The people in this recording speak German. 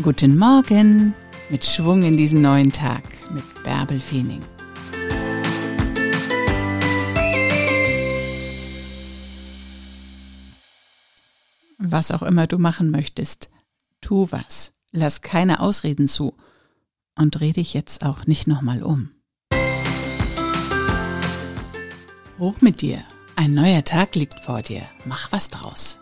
Guten Morgen mit Schwung in diesen neuen Tag mit Bärbel Feening. Was auch immer du machen möchtest, tu was. Lass keine Ausreden zu und dreh dich jetzt auch nicht nochmal um. Hoch mit dir. Ein neuer Tag liegt vor dir. Mach was draus.